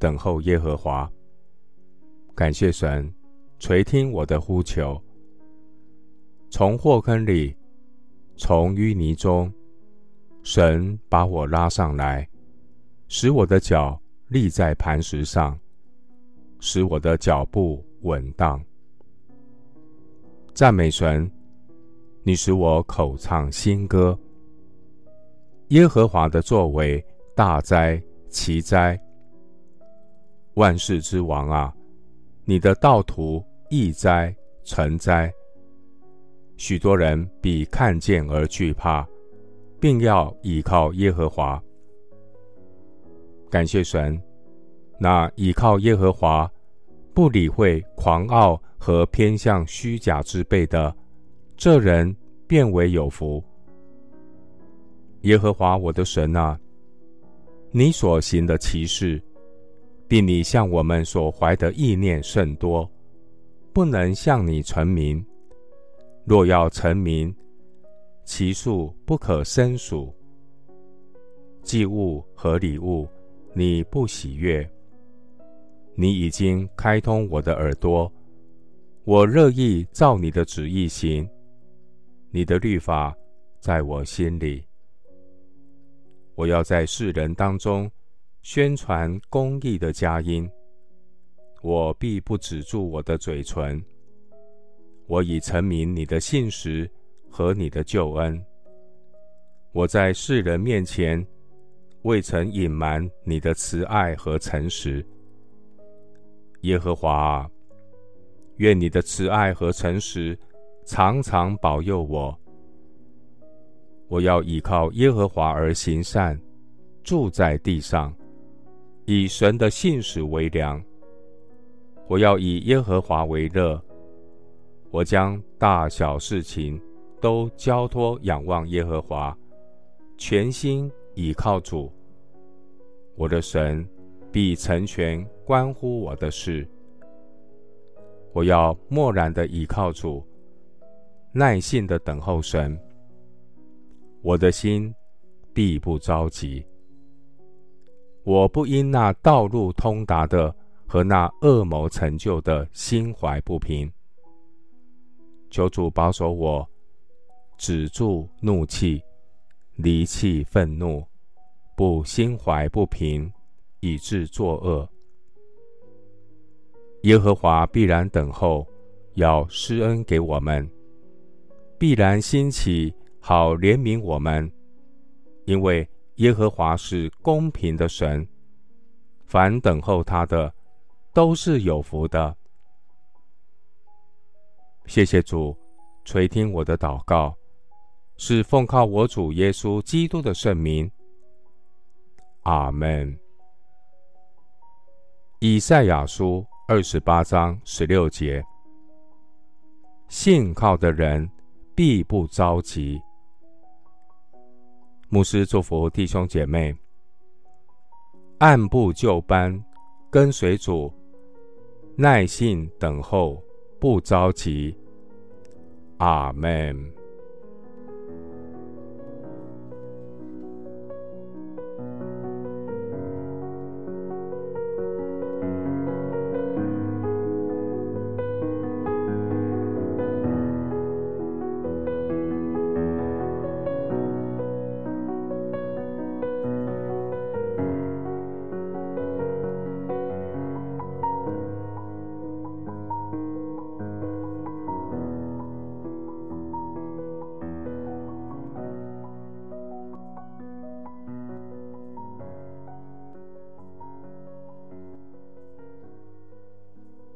等候耶和华，感谢神垂听我的呼求。从祸坑里，从淤泥中，神把我拉上来，使我的脚立在磐石上，使我的脚步稳当。赞美神，你使我口唱新歌。耶和华的作为大哉奇哉，万世之王啊，你的道途易哉成哉。许多人必看见而惧怕，并要倚靠耶和华。感谢神，那倚靠耶和华、不理会狂傲和偏向虚假之辈的，这人便为有福。耶和华我的神啊，你所行的奇事，并你向我们所怀的意念甚多，不能向你成名。若要成名，其数不可胜数。祭物和礼物，你不喜悦。你已经开通我的耳朵，我乐意照你的旨意行。你的律法在我心里。我要在世人当中宣传公义的佳音。我必不止住我的嘴唇。我已陈明你的信实和你的救恩。我在世人面前未曾隐瞒你的慈爱和诚实。耶和华，愿你的慈爱和诚实常常保佑我。我要倚靠耶和华而行善，住在地上，以神的信使为粮。我要以耶和华为乐。我将大小事情都交托仰望耶和华，全心倚靠主。我的神必成全关乎我的事。我要默然的倚靠主，耐心的等候神。我的心必不着急。我不因那道路通达的和那恶谋成就的心怀不平。求主保守我，止住怒气，离弃愤怒，不心怀不平，以致作恶。耶和华必然等候，要施恩给我们，必然兴起，好怜悯我们，因为耶和华是公平的神，凡等候他的，都是有福的。谢谢主垂听我的祷告，是奉靠我主耶稣基督的圣名。阿门。以赛亚书二十八章十六节：信靠的人必不着急。牧师祝福弟兄姐妹，按部就班跟随主，耐心等候，不着急。阿门。